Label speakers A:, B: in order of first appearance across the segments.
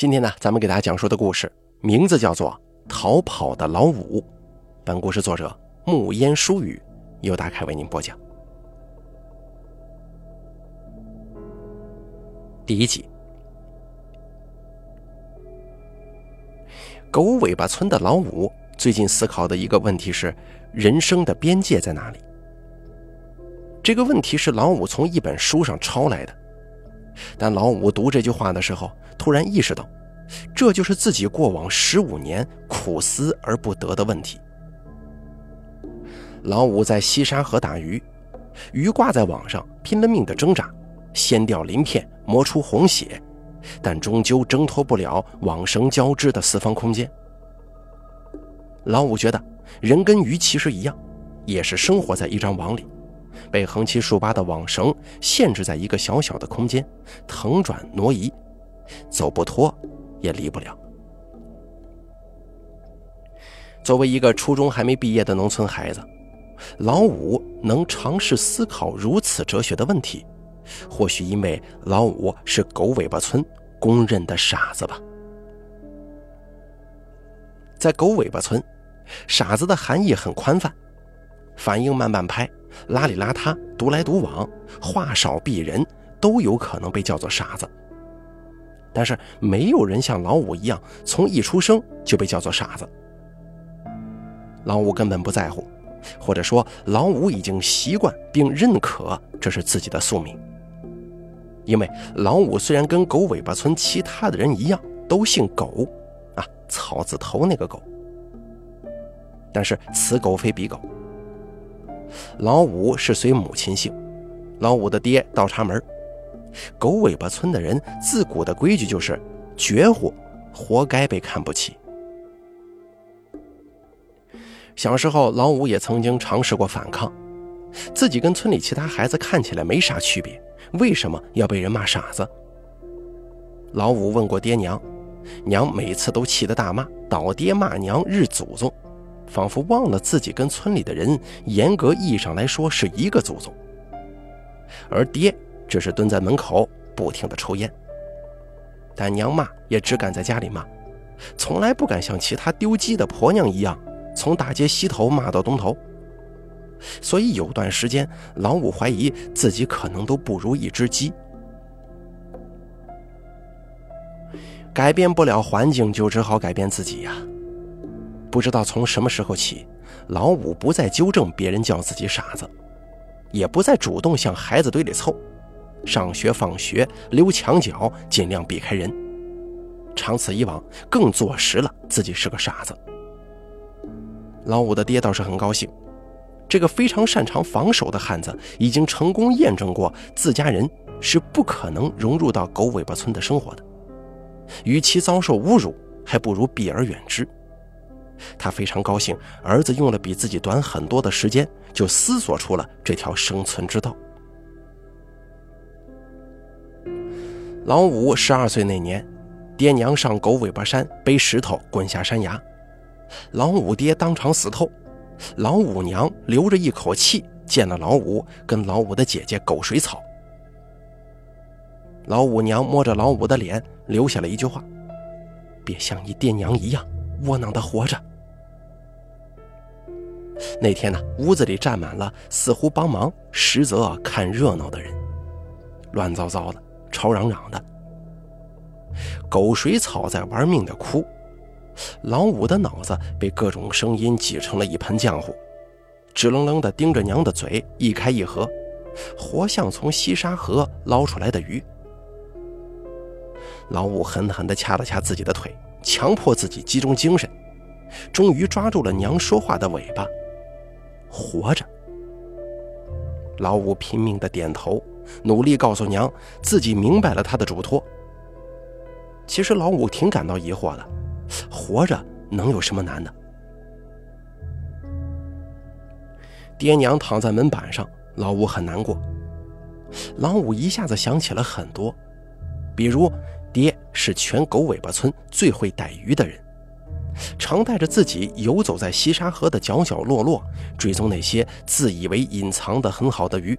A: 今天呢，咱们给大家讲述的故事名字叫做《逃跑的老五》。本故事作者木烟疏语由大凯为您播讲。第一集，狗尾巴村的老五最近思考的一个问题是：人生的边界在哪里？这个问题是老五从一本书上抄来的。但老五读这句话的时候，突然意识到，这就是自己过往十五年苦思而不得的问题。老五在西沙河打鱼，鱼挂在网上，拼了命的挣扎，掀掉鳞片，磨出红血，但终究挣脱不了网绳交织的四方空间。老五觉得，人跟鱼其实一样，也是生活在一张网里。被横七竖八的网绳限制在一个小小的空间，腾转挪移，走不脱也离不了。作为一个初中还没毕业的农村孩子，老五能尝试思考如此哲学的问题，或许因为老五是狗尾巴村公认的傻子吧。在狗尾巴村，傻子的含义很宽泛，反应慢半拍。邋里邋遢、独来独往、话少避人，都有可能被叫做傻子。但是没有人像老五一样，从一出生就被叫做傻子。老五根本不在乎，或者说老五已经习惯并认可这是自己的宿命。因为老五虽然跟狗尾巴村其他的人一样，都姓狗，啊，草字头那个狗，但是此狗非彼狗。老五是随母亲姓，老五的爹倒插门。狗尾巴村的人自古的规矩就是绝户，活该被看不起。小时候，老五也曾经尝试过反抗，自己跟村里其他孩子看起来没啥区别，为什么要被人骂傻子？老五问过爹娘，娘每次都气得大骂，倒爹骂娘日祖宗。仿佛忘了自己跟村里的人，严格意义上来说是一个祖宗，而爹只是蹲在门口不停的抽烟。但娘骂也只敢在家里骂，从来不敢像其他丢鸡的婆娘一样，从大街西头骂到东头。所以有段时间，老五怀疑自己可能都不如一只鸡。改变不了环境，就只好改变自己呀。不知道从什么时候起，老五不再纠正别人叫自己傻子，也不再主动向孩子堆里凑，上学放学溜墙角，尽量避开人。长此以往，更坐实了自己是个傻子。老五的爹倒是很高兴，这个非常擅长防守的汉子已经成功验证过自家人是不可能融入到狗尾巴村的生活的，与其遭受侮辱，还不如避而远之。他非常高兴，儿子用了比自己短很多的时间，就思索出了这条生存之道。老五十二岁那年，爹娘上狗尾巴山背石头滚下山崖，老五爹当场死透，老五娘留着一口气见了老五跟老五的姐姐狗水草。老五娘摸着老五的脸，留下了一句话：“别像你爹娘一样窝囊的活着。”那天呢，屋子里站满了似乎帮忙，实则看热闹的人，乱糟糟的，吵嚷嚷的。狗水草在玩命的哭，老五的脑子被各种声音挤成了一盆浆糊，直愣愣地盯着娘的嘴，一开一合，活像从西沙河捞出来的鱼。老五狠狠地掐了掐自己的腿，强迫自己集中精神，终于抓住了娘说话的尾巴。活着，老五拼命的点头，努力告诉娘自己明白了他的嘱托。其实老五挺感到疑惑的，活着能有什么难的？爹娘躺在门板上，老五很难过。老五一下子想起了很多，比如爹是全狗尾巴村最会逮鱼的人。常带着自己游走在西沙河的角角落落，追踪那些自以为隐藏的很好的鱼。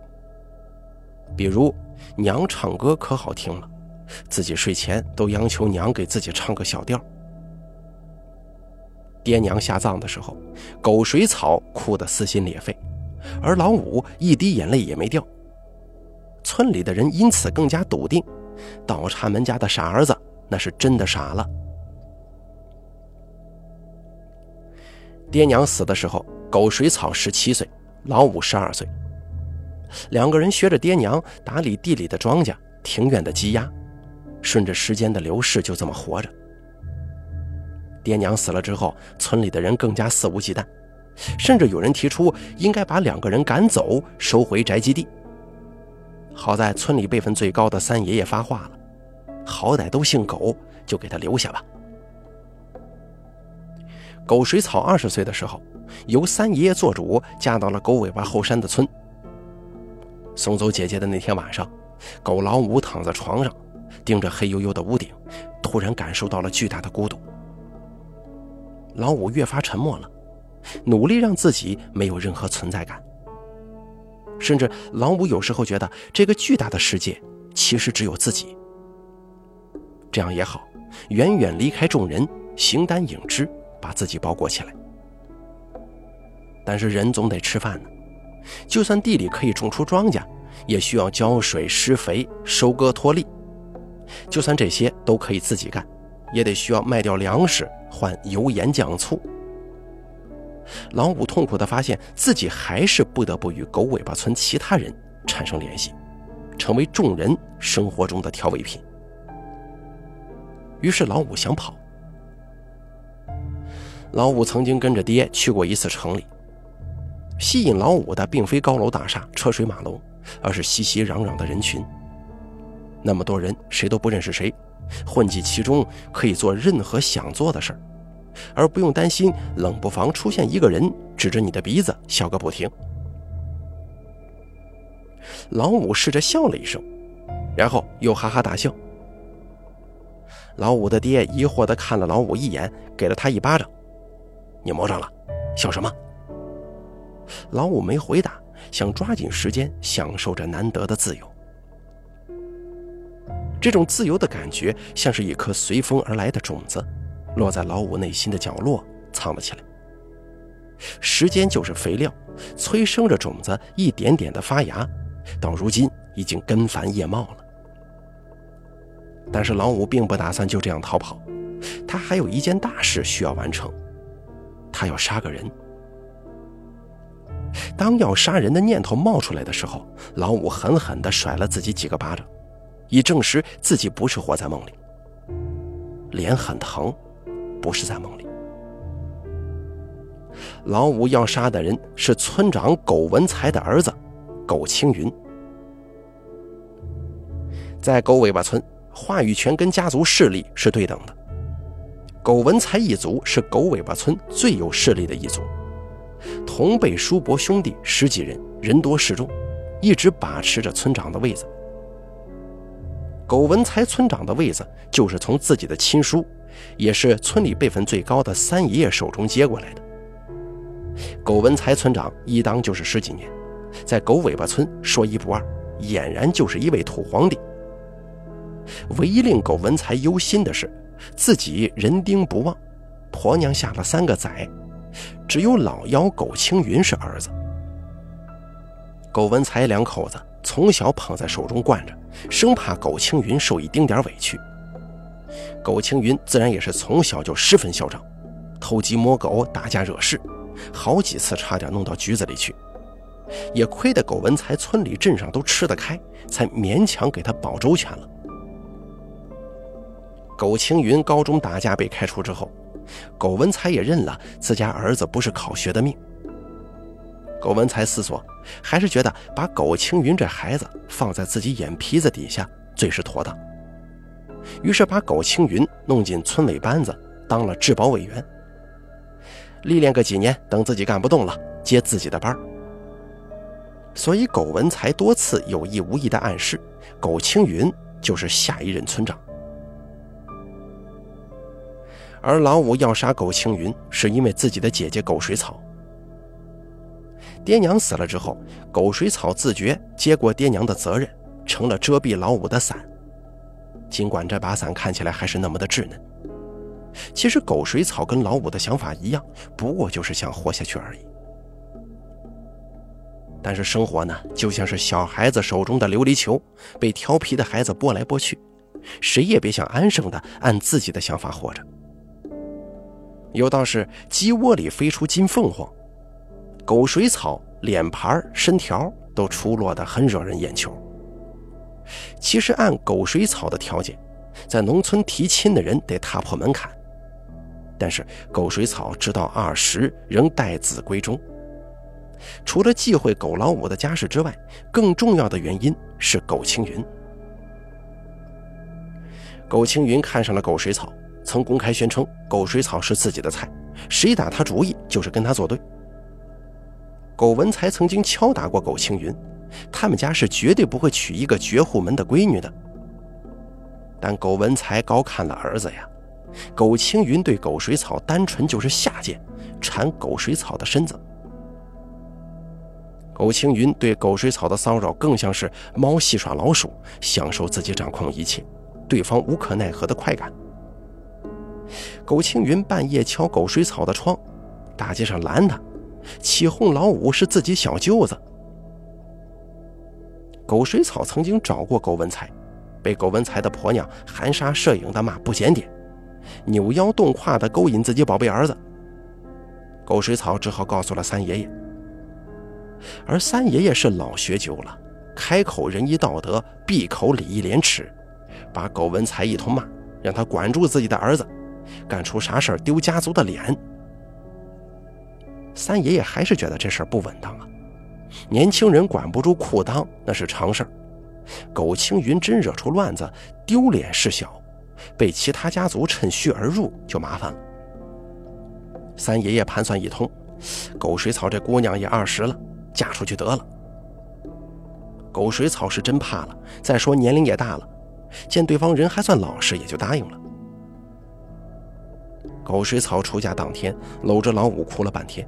A: 比如，娘唱歌可好听了，自己睡前都央求娘给自己唱个小调。爹娘下葬的时候，狗水草哭得撕心裂肺，而老五一滴眼泪也没掉。村里的人因此更加笃定，倒插门家的傻儿子那是真的傻了。爹娘死的时候，狗水草十七岁，老五十二岁。两个人学着爹娘打理地里的庄稼、庭院的鸡鸭，顺着时间的流逝就这么活着。爹娘死了之后，村里的人更加肆无忌惮，甚至有人提出应该把两个人赶走，收回宅基地。好在村里辈分最高的三爷爷发话了，好歹都姓狗，就给他留下吧。狗水草二十岁的时候，由三爷爷做主，嫁到了狗尾巴后山的村。送走姐姐的那天晚上，狗老五躺在床上，盯着黑黝黝的屋顶，突然感受到了巨大的孤独。老五越发沉默了，努力让自己没有任何存在感。甚至老五有时候觉得这个巨大的世界其实只有自己。这样也好，远远离开众人，形单影只，把自己包裹起来。但是人总得吃饭呢。就算地里可以种出庄稼，也需要浇水、施肥、收割、脱粒。就算这些都可以自己干，也得需要卖掉粮食换油盐酱醋。老五痛苦地发现自己还是不得不与狗尾巴村其他人产生联系，成为众人生活中的调味品。于是老五想跑。老五曾经跟着爹去过一次城里。吸引老五的并非高楼大厦、车水马龙，而是熙熙攘攘的人群。那么多人，谁都不认识谁，混迹其中可以做任何想做的事儿，而不用担心冷不防出现一个人指着你的鼻子笑个不停。老五试着笑了一声，然后又哈哈大笑。老五的爹疑惑地看了老五一眼，给了他一巴掌：“你摸上了，笑什么？”老五没回答，想抓紧时间享受着难得的自由。这种自由的感觉，像是一颗随风而来的种子，落在老五内心的角落，藏了起来。时间就是肥料，催生着种子一点点的发芽，到如今已经根繁叶茂了。但是老五并不打算就这样逃跑，他还有一件大事需要完成，他要杀个人。当要杀人的念头冒出来的时候，老五狠狠地甩了自己几个巴掌，以证实自己不是活在梦里。脸很疼，不是在梦里。老五要杀的人是村长苟文才的儿子苟青云。在狗尾巴村，话语权跟家族势力是对等的。苟文才一族是狗尾巴村最有势力的一族。同辈叔伯兄弟十几人，人多势众，一直把持着村长的位子。苟文才村长的位子就是从自己的亲叔，也是村里辈分最高的三爷爷手中接过来的。苟文才村长一当就是十几年，在狗尾巴村说一不二，俨然就是一位土皇帝。唯一令苟文才忧心的是，自己人丁不旺，婆娘下了三个崽。只有老幺苟青云是儿子。苟文才两口子从小捧在手中惯着，生怕苟青云受一丁点委屈。苟青云自然也是从小就十分嚣张，偷鸡摸狗、打架惹事，好几次差点弄到局子里去。也亏得苟文才村里镇上都吃得开，才勉强给他保周全了。苟青云高中打架被开除之后。苟文才也认了自家儿子不是考学的命。苟文才思索，还是觉得把苟青云这孩子放在自己眼皮子底下最是妥当。于是把苟青云弄进村委班子，当了治保委员。历练个几年，等自己干不动了，接自己的班所以苟文才多次有意无意的暗示，苟青云就是下一任村长。而老五要杀狗青云，是因为自己的姐姐狗水草。爹娘死了之后，狗水草自觉接过爹娘的责任，成了遮蔽老五的伞。尽管这把伞看起来还是那么的稚嫩。其实狗水草跟老五的想法一样，不过就是想活下去而已。但是生活呢，就像是小孩子手中的琉璃球，被调皮的孩子拨来拨去，谁也别想安生的按自己的想法活着。有道是鸡窝里飞出金凤凰，狗水草脸盘身条都出落得很惹人眼球。其实按狗水草的条件，在农村提亲的人得踏破门槛。但是狗水草直到二十仍待子闺中。除了忌讳狗老五的家世之外，更重要的原因是狗青云。狗青云看上了狗水草，曾公开宣称狗水草是自己的菜，谁打他主意就是跟他作对。狗文才曾经敲打过狗青云，他们家是绝对不会娶一个绝户门的闺女的。但狗文才高看了儿子呀。狗青云对狗水草单纯就是下贱，馋狗水草的身子。狗青云对狗水草的骚扰更像是猫戏耍老鼠，享受自己掌控一切，对方无可奈何的快感。苟青云半夜敲狗水草的窗，大街上拦他，起哄老五是自己小舅子。狗水草曾经找过狗文才，被狗文才的婆娘含沙射影的骂不检点。扭腰动胯的勾引自己宝贝儿子，狗水草只好告诉了三爷爷。而三爷爷是老学究了，开口仁义道德，闭口礼义廉耻，把狗文才一通骂，让他管住自己的儿子，干出啥事儿丢家族的脸。三爷爷还是觉得这事儿不稳当啊，年轻人管不住裤裆那是常事儿，狗青云真惹出乱子，丢脸事小。被其他家族趁虚而入就麻烦了。三爷爷盘算一通，狗水草这姑娘也二十了，嫁出去得了。狗水草是真怕了，再说年龄也大了，见对方人还算老实，也就答应了。狗水草出嫁当天，搂着老五哭了半天。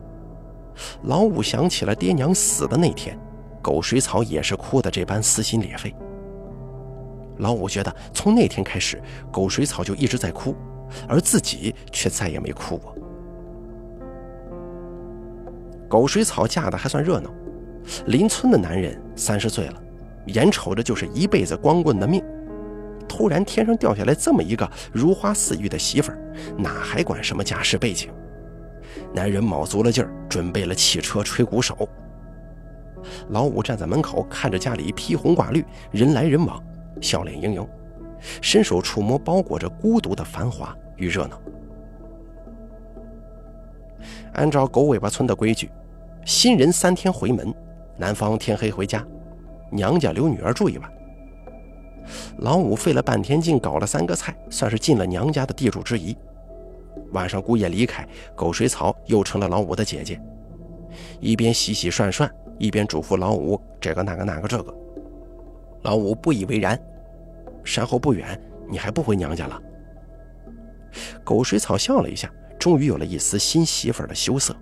A: 老五想起了爹娘死的那天，狗水草也是哭得这般撕心裂肺。老五觉得，从那天开始，狗水草就一直在哭，而自己却再也没哭过。狗水草嫁的还算热闹，邻村的男人三十岁了，眼瞅着就是一辈子光棍的命，突然天上掉下来这么一个如花似玉的媳妇儿，哪还管什么家世背景？男人卯足了劲儿，准备了汽车、吹鼓手。老五站在门口，看着家里披红挂绿，人来人往。笑脸盈盈，伸手触摸包裹着孤独的繁华与热闹。按照狗尾巴村的规矩，新人三天回门，男方天黑回家，娘家留女儿住一晚。老五费了半天劲搞了三个菜，算是尽了娘家的地主之谊。晚上姑爷离开，狗水草又成了老五的姐姐，一边洗洗涮涮，一边嘱咐老五这个那个那个这个。老五不以为然，山后不远，你还不回娘家了？狗水草笑了一下，终于有了一丝新媳妇的羞涩。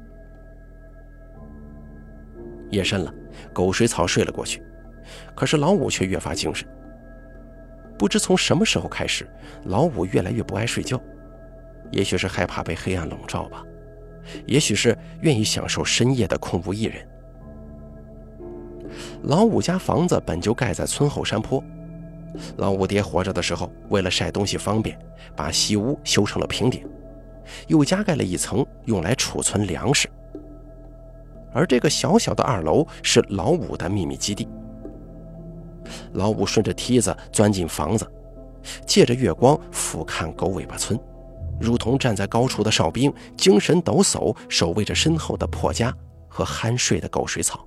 A: 夜深了，狗水草睡了过去，可是老五却越发精神。不知从什么时候开始，老五越来越不爱睡觉，也许是害怕被黑暗笼罩吧，也许是愿意享受深夜的空无一人。老五家房子本就盖在村后山坡，老五爹活着的时候，为了晒东西方便，把西屋修成了平顶，又加盖了一层用来储存粮食。而这个小小的二楼是老五的秘密基地。老五顺着梯子钻进房子，借着月光俯瞰狗尾巴村，如同站在高处的哨兵，精神抖擞，守卫着身后的破家和酣睡的狗水草。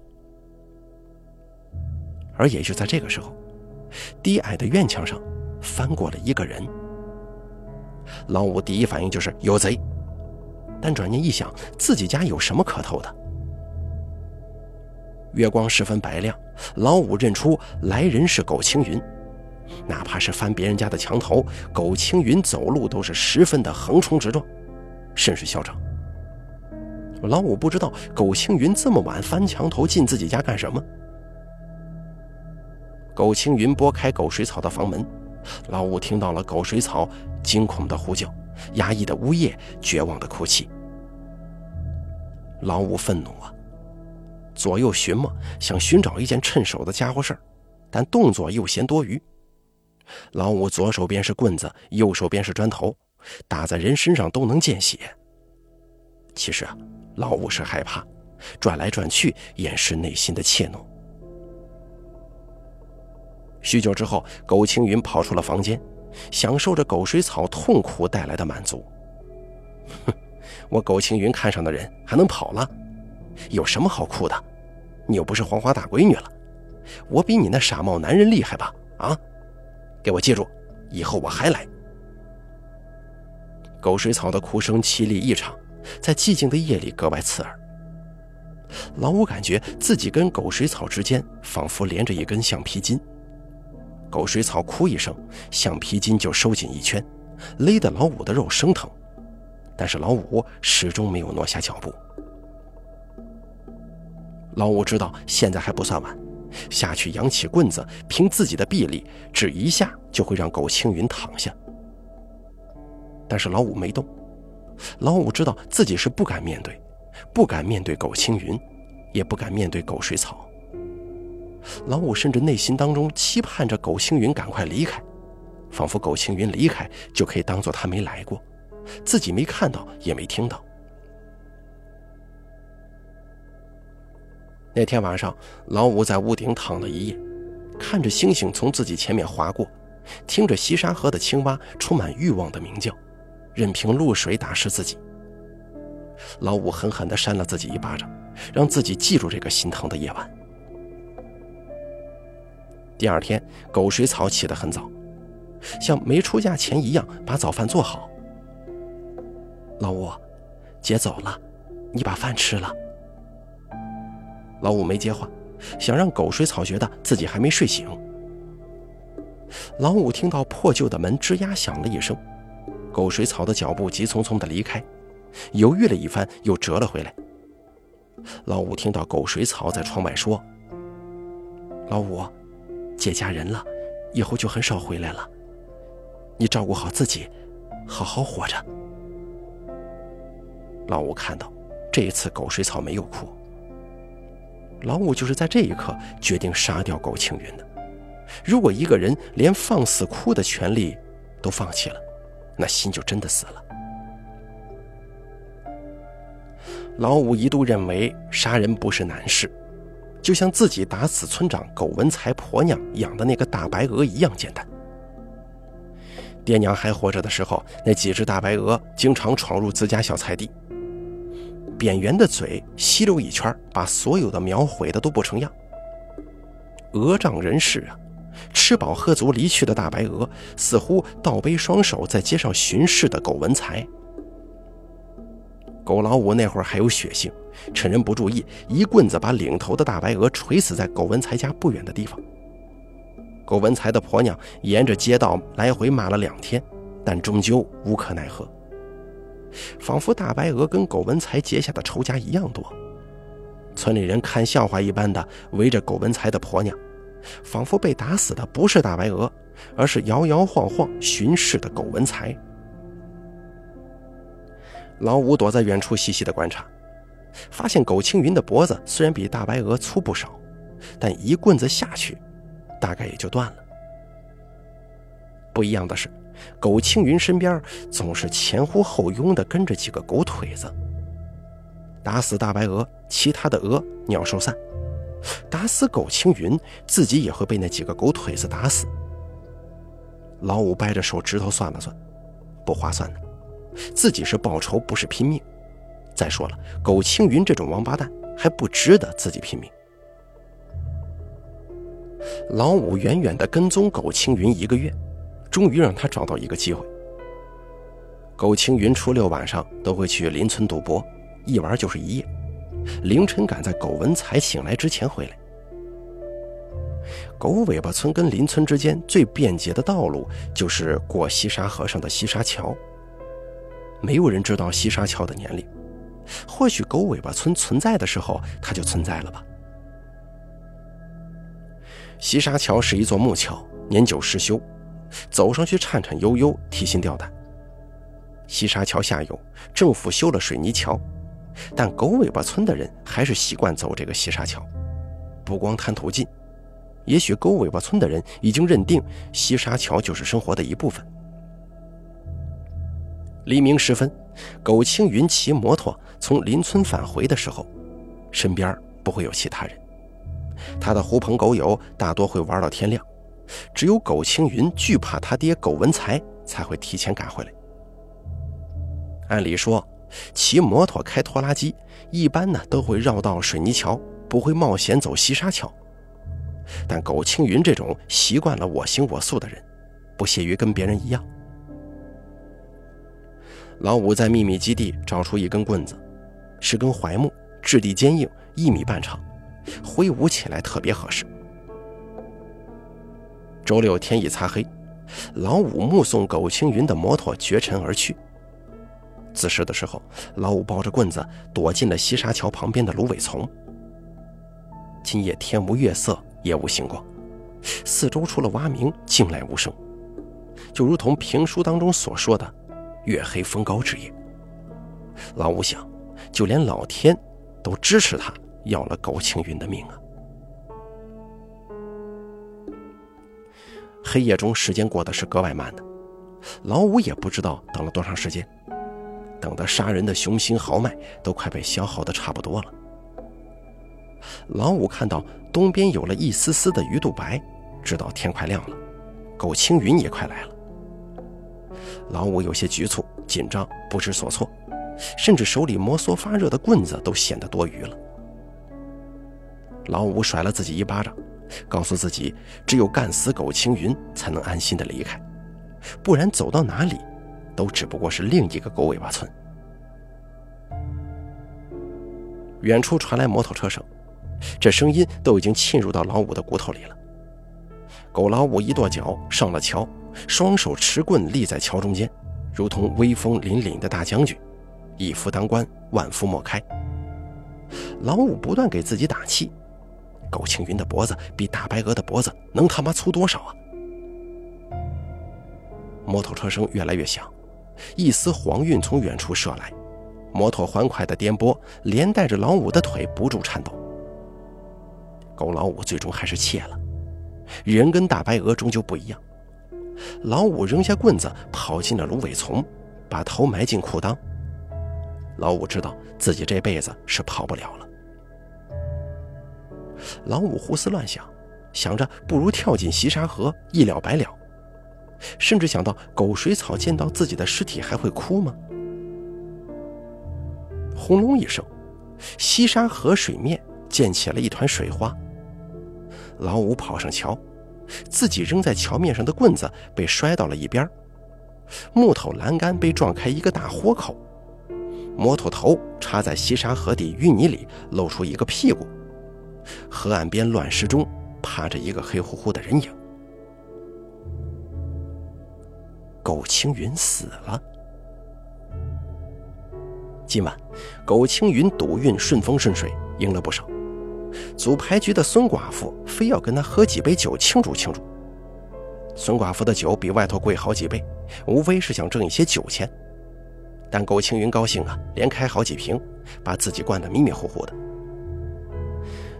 A: 而也就在这个时候，低矮的院墙上翻过了一个人。老五第一反应就是有贼，但转念一想，自己家有什么可偷的？月光十分白亮，老五认出来人是狗青云。哪怕是翻别人家的墙头，狗青云走路都是十分的横冲直撞，甚是嚣张。老五不知道狗青云这么晚翻墙头进自己家干什么。苟青云。拨开狗水草的房门，老五听到了狗水草惊恐的呼叫、压抑的呜咽、绝望的哭泣。老五愤怒啊，左右寻摸，想寻找一件趁手的家伙事儿，但动作又嫌多余。老五左手边是棍子，右手边是砖头，打在人身上都能见血。其实啊，老五是害怕，转来转去掩饰内心的怯懦。许久之后，苟青云跑出了房间，享受着狗水草痛苦带来的满足。哼，我苟青云看上的人还能跑了？有什么好哭的？你又不是黄花大闺女了，我比你那傻帽男人厉害吧？啊！给我记住，以后我还来。狗水草的哭声凄厉异常，在寂静的夜里格外刺耳。老五感觉自己跟狗水草之间仿佛连着一根橡皮筋。狗水草哭一声，橡皮筋就收紧一圈，勒得老五的肉生疼。但是老五始终没有挪下脚步。老五知道现在还不算晚。下去扬起棍子，凭自己的臂力，只一下就会让苟青云躺下。但是老五没动。老五知道自己是不敢面对，不敢面对苟青云，也不敢面对狗水草。老五甚至内心当中期盼着苟青云赶快离开，仿佛苟青云离开就可以当做他没来过，自己没看到也没听到。那天晚上，老五在屋顶躺了一夜，看着星星从自己前面划过，听着西沙河的青蛙充满欲望的鸣叫，任凭露水打湿自己。老五狠狠地扇了自己一巴掌，让自己记住这个心疼的夜晚。第二天，狗水草起得很早，像没出嫁前一样把早饭做好。老五，姐走了，你把饭吃了。老五没接话，想让狗水草觉得自己还没睡醒。老五听到破旧的门吱呀响了一声，狗水草的脚步急匆匆地离开，犹豫了一番，又折了回来。老五听到狗水草在窗外说：“老五，姐嫁人了，以后就很少回来了，你照顾好自己，好好活着。”老五看到，这一次狗水草没有哭。老五就是在这一刻决定杀掉苟青云的。如果一个人连放肆哭的权利都放弃了，那心就真的死了。老五一度认为杀人不是难事，就像自己打死村长苟文才婆娘养的那个大白鹅一样简单。爹娘还活着的时候，那几只大白鹅经常闯入自家小菜地。扁圆的嘴吸溜一圈，把所有的苗毁的都不成样。鹅仗人势啊，吃饱喝足离去的大白鹅，似乎倒背双手在街上巡视的苟文才。苟老五那会儿还有血性，趁人不注意，一棍子把领头的大白鹅锤死在苟文才家不远的地方。苟文才的婆娘沿着街道来回骂了两天，但终究无可奈何。仿佛大白鹅跟苟文才结下的仇家一样多，村里人看笑话一般的围着苟文才的婆娘，仿佛被打死的不是大白鹅，而是摇摇晃晃巡视的苟文才。老五躲在远处细细的观察，发现苟青云的脖子虽然比大白鹅粗不少，但一棍子下去，大概也就断了。不一样的是。苟青云身边总是前呼后拥的跟着几个狗腿子。打死大白鹅，其他的鹅鸟兽散；打死苟青云，自己也会被那几个狗腿子打死。老五掰着手指头算了算，不划算的。自己是报仇，不是拼命。再说了，苟青云这种王八蛋还不值得自己拼命。老五远远地跟踪苟青云一个月。终于让他找到一个机会。苟青云初六晚上都会去邻村赌博，一玩就是一夜，凌晨赶在苟文才醒来之前回来。狗尾巴村跟邻村之间最便捷的道路就是过西沙河上的西沙桥。没有人知道西沙桥的年龄，或许狗尾巴村存在的时候它就存在了吧。西沙桥是一座木桥，年久失修。走上去颤颤悠悠，提心吊胆。西沙桥下游，政府修了水泥桥，但狗尾巴村的人还是习惯走这个西沙桥。不光贪图近，也许狗尾巴村的人已经认定西沙桥就是生活的一部分。黎明时分，苟青云骑摩托从邻村返回的时候，身边不会有其他人。他的狐朋狗友大多会玩到天亮，只有苟青云惧怕他爹苟文才，才会提前赶回来。按理说，骑摩托开拖拉机一般呢都会绕道水泥桥，不会冒险走西沙桥。但苟青云这种习惯了我行我素的人，不屑于跟别人一样。老五在秘密基地找出一根棍子，是根槐木，质地坚硬，一米半长，挥舞起来特别合适。周六天已擦黑，老五目送苟青云的摩托绝尘而去。自食的时候，老五抱着棍子躲进了西沙桥旁边的芦苇丛。今夜天无月色，夜无星光，四周除了蛙鸣，静来无声，就如同评书当中所说的。月黑风高之夜，老五想，就连老天都支持他要了苟青云的命啊！黑夜中，时间过得是格外慢的，老五也不知道等了多长时间，等的杀人的雄心豪迈都快被消耗的差不多了。老五看到东边有了一丝丝的鱼肚白，知道天快亮了，苟青云也快来了。老五有些局促、紧张、不知所措，甚至手里摩挲发热的棍子都显得多余了。老五甩了自己一巴掌，告诉自己，只有干死苟青云，才能安心的离开，不然走到哪里，都只不过是另一个狗尾巴村。远处传来摩托车声，这声音都已经沁入到老五的骨头里了。狗老五一跺脚上了桥。双手持棍立在桥中间，如同威风凛凛的大将军，一夫当关，万夫莫开。老五不断给自己打气：“苟青云的脖子比大白鹅的脖子能他妈粗多少啊！”摩托车声越来越响，一丝黄晕从远处射来，摩托欢快的颠簸连带着老五的腿不住颤抖。狗老五最终还是怯了，人跟大白鹅终究不一样。老五扔下棍子，跑进了芦苇丛，把头埋进裤裆。老五知道自己这辈子是跑不了了。老五胡思乱想，想着不如跳进西沙河，一了百了。甚至想到狗水草见到自己的尸体还会哭吗？轰隆一声，西沙河水面溅起了一团水花。老五跑上桥。自己扔在桥面上的棍子被摔到了一边，木头栏杆被撞开一个大豁口，摩托头插在西沙河底淤泥里，露出一个屁股。河岸边乱石中趴着一个黑乎乎的人影。苟青云死了。今晚，苟青云赌运顺风顺水，赢了不少。组牌局的孙寡妇非要跟他喝几杯酒庆祝庆祝。孙寡妇的酒比外头贵好几倍，无非是想挣一些酒钱。但苟青云高兴啊，连开好几瓶，把自己灌得迷迷糊糊的。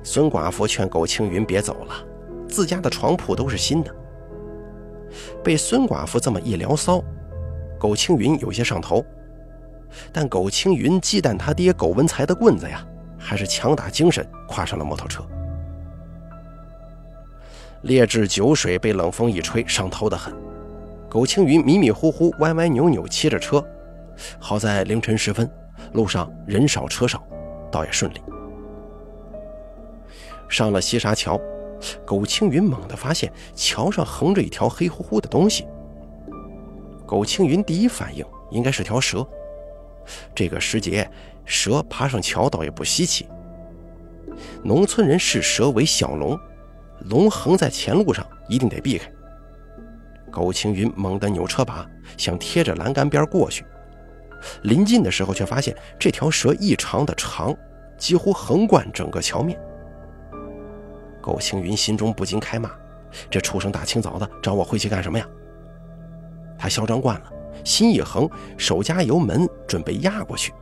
A: 孙寡妇劝苟青云别走了，自家的床铺都是新的。被孙寡妇这么一聊骚，苟青云有些上头。但苟青云忌惮他爹苟文才的棍子呀。还是强打精神，跨上了摩托车。劣质酒水被冷风一吹，上头的很。苟青云迷迷糊糊、歪歪扭扭骑着车，好在凌晨时分，路上人少车少，倒也顺利。上了西沙桥，苟青云猛地发现桥上横着一条黑乎乎的东西。苟青云第一反应应该是条蛇。这个时节。蛇爬上桥倒也不稀奇。农村人视蛇为小龙，龙横在前路上，一定得避开。苟青云猛地扭车把，想贴着栏杆边过去。临近的时候，却发现这条蛇异常的长，几乎横贯整个桥面。苟青云心中不禁开骂：“这畜生大清早的找我晦气干什么呀？他嚣张惯了，心一横，手加油门准备压过去。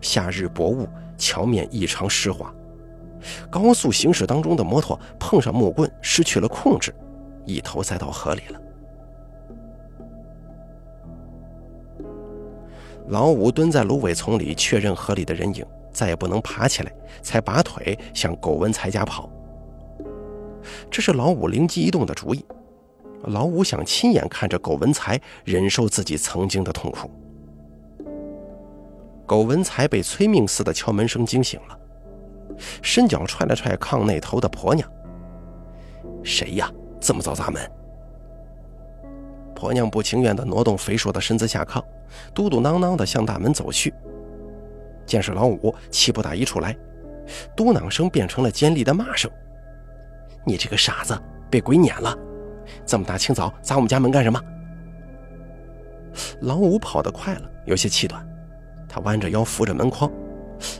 A: 夏日薄雾，桥面异常湿滑，高速行驶当中的摩托碰上木棍，失去了控制，一头栽到河里了。老五蹲在芦苇丛里，确认河里的人影，再也不能爬起来，才拔腿向苟文才家跑。这是老五灵机一动的主意。老五想亲眼看着苟文才忍受自己曾经的痛苦。苟文才被催命似的敲门声惊醒了，伸脚踹了踹炕那头的婆娘：“谁呀？这么早砸门？”婆娘不情愿地挪动肥硕的身子下炕，嘟嘟囔囔地向大门走去。见是老五，气不打一处来，嘟囔声变成了尖利的骂声：“你这个傻子，被鬼撵了！这么大清早砸我们家门干什么？”老五跑得快了，有些气短，他弯着腰扶着门框，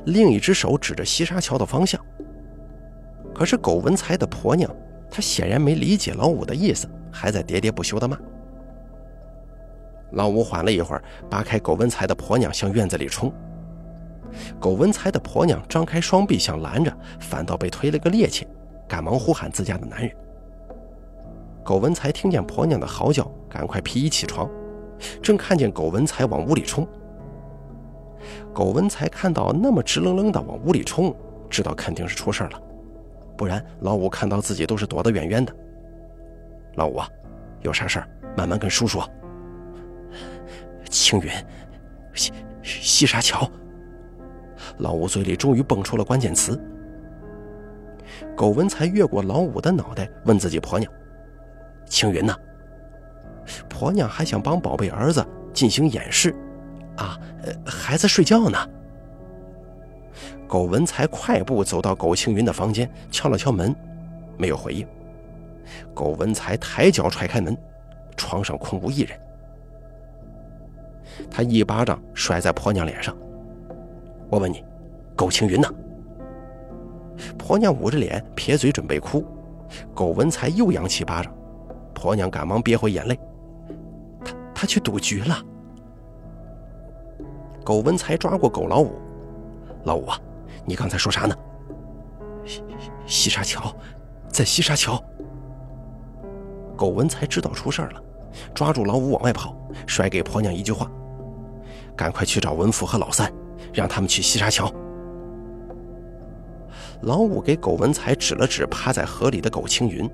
A: 另一只手指着西沙桥的方向。可是苟文才的婆娘，她显然没理解老五的意思，还在喋喋不休地骂。老五缓了一会儿，扒开苟文才的婆娘，向院子里冲。苟文才的婆娘张开双臂想拦着，反倒被推了个趔趄，赶忙呼喊自家的男人。苟文才听见婆娘的嚎叫，赶快披衣起床，正看见苟文才往屋里冲。苟文才看到那么直愣愣的往屋里冲，知道肯定是出事了，不然老五看到自己都是躲得远远的。老五啊，有啥事儿慢慢跟叔说。青云，西西沙桥。老五嘴里终于蹦出了关键词。苟文才越过老五的脑袋，问自己婆娘：“青云呢？”婆娘还想帮宝贝儿子进行掩饰，啊，还在睡觉呢。苟文才快步走到苟青云的房间，敲了敲门，没有回应。苟文才抬脚踹开门，床上空无一人。他一巴掌甩在婆娘脸上。我问你，苟青云呢？婆娘捂着脸，撇嘴准备哭。苟文才又扬起巴掌，婆娘赶忙憋回眼泪。他他去赌局了。苟文才抓过苟老五，老五啊，你刚才说啥呢？西西沙桥，在西沙桥。苟文才知道出事了，抓住老五往外跑，甩给婆娘一句话。赶快去找文福和老三，让他们去西沙桥。老五给苟文才指了指趴在河里的苟青云，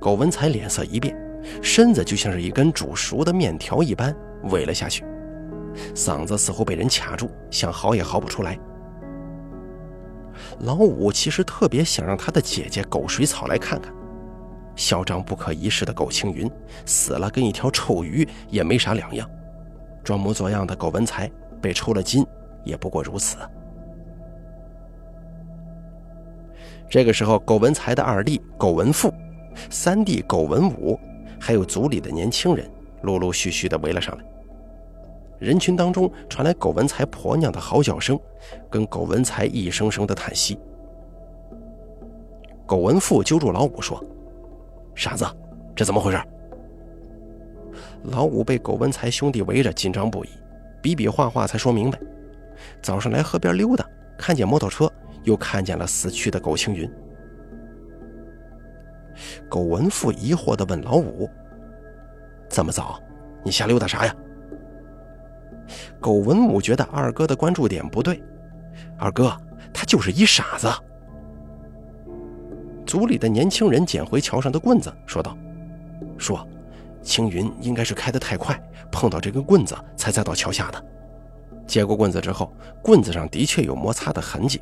A: 苟文才脸色一变，身子就像是一根煮熟的面条一般萎了下去，嗓子似乎被人卡住，想嚎也嚎不出来。老五其实特别想让他的姐姐苟水草来看看，嚣张不可一世的苟青云死了，跟一条臭鱼也没啥两样。装模作样的苟文才被抽了筋，也不过如此。这个时候，苟文才的二弟苟文富、三弟苟文武，还有族里的年轻人，陆陆续续的围了上来。人群当中传来苟文才婆娘的嚎叫声，跟苟文才一声声的叹息。苟文富揪住老五说：“傻子，这怎么回事？”老五被苟文才兄弟围着，紧张不已，比比划划才说明白：早上来河边溜达，看见摩托车，又看见了死去的苟青云。苟文富疑惑地问老五：“这么早，你瞎溜达啥呀？”苟文武觉得二哥的关注点不对，二哥他就是一傻子。组里的年轻人捡回桥上的棍子，说道：“说。”青云应该是开得太快，碰到这根棍子才栽到桥下的。接过棍子之后，棍子上的确有摩擦的痕迹。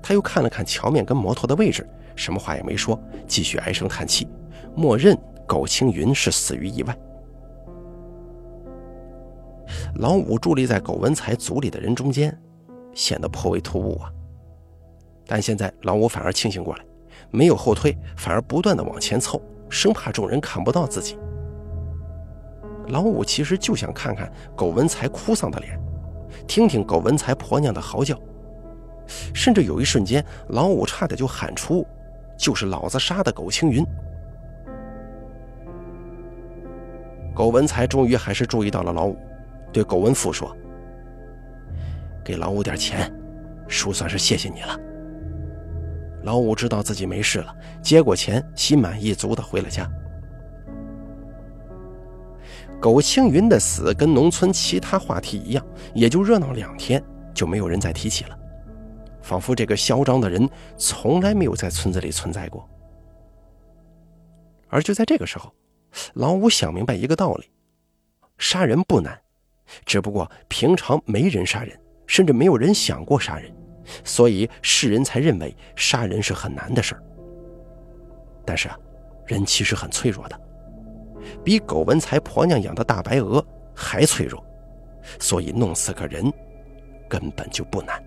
A: 他又看了看桥面跟摩托的位置，什么话也没说，继续唉声叹气，默认苟青云是死于意外。老五伫立在苟文才组里的人中间，显得颇为突兀啊。但现在老五反而清醒过来，没有后退，反而不断的往前凑，生怕众人看不到自己。老五其实就想看看苟文才哭丧的脸，听听苟文才婆娘的嚎叫，甚至有一瞬间，老五差点就喊出：“就是老子杀的苟青云。”苟文才终于还是注意到了老五，对苟文富说：“给老五点钱，叔算是谢谢你了。”老五知道自己没事了，接过钱，心满意足的回了家。苟青云的死跟农村其他话题一样，也就热闹两天，就没有人再提起了，仿佛这个嚣张的人从来没有在村子里存在过。而就在这个时候，老五想明白一个道理：杀人不难，只不过平常没人杀人，甚至没有人想过杀人。所以世人才认为杀人是很难的事儿。但是啊，人其实很脆弱的，比苟文才婆娘养的大白鹅还脆弱，所以弄死个人根本就不难。